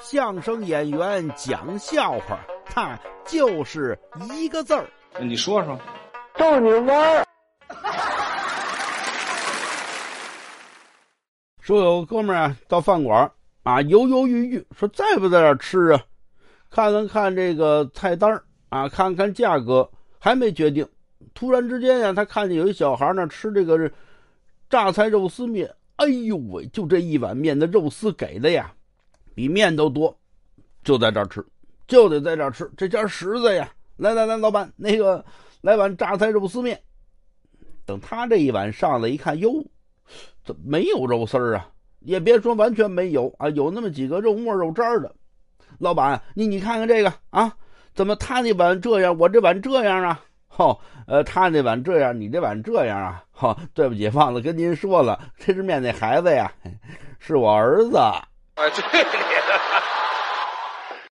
相声演员讲笑话，他就是一个字儿。你说说，逗你玩儿。说有哥们儿啊，到饭馆啊，犹犹豫豫，说在不在这儿吃啊？看了看这个菜单啊，看看价格，还没决定。突然之间呀，他看见有一小孩那吃这个榨菜肉丝面，哎呦喂，就这一碗面的肉丝给的呀，比面都多，就在这儿吃，就得在这儿吃，这家实在呀。来来来，老板，那个来碗榨菜肉丝面。等他这一碗上来一看，哟。怎么没有肉丝儿啊？也别说完全没有啊，有那么几个肉末肉渣的。老板，你你看看这个啊，怎么他那碗这样，我这碗这样啊？哦，呃，他那碗这样，你这碗这样啊？哈，对不起，忘了跟您说了，这是面那孩子呀，是我儿子。哎，对了。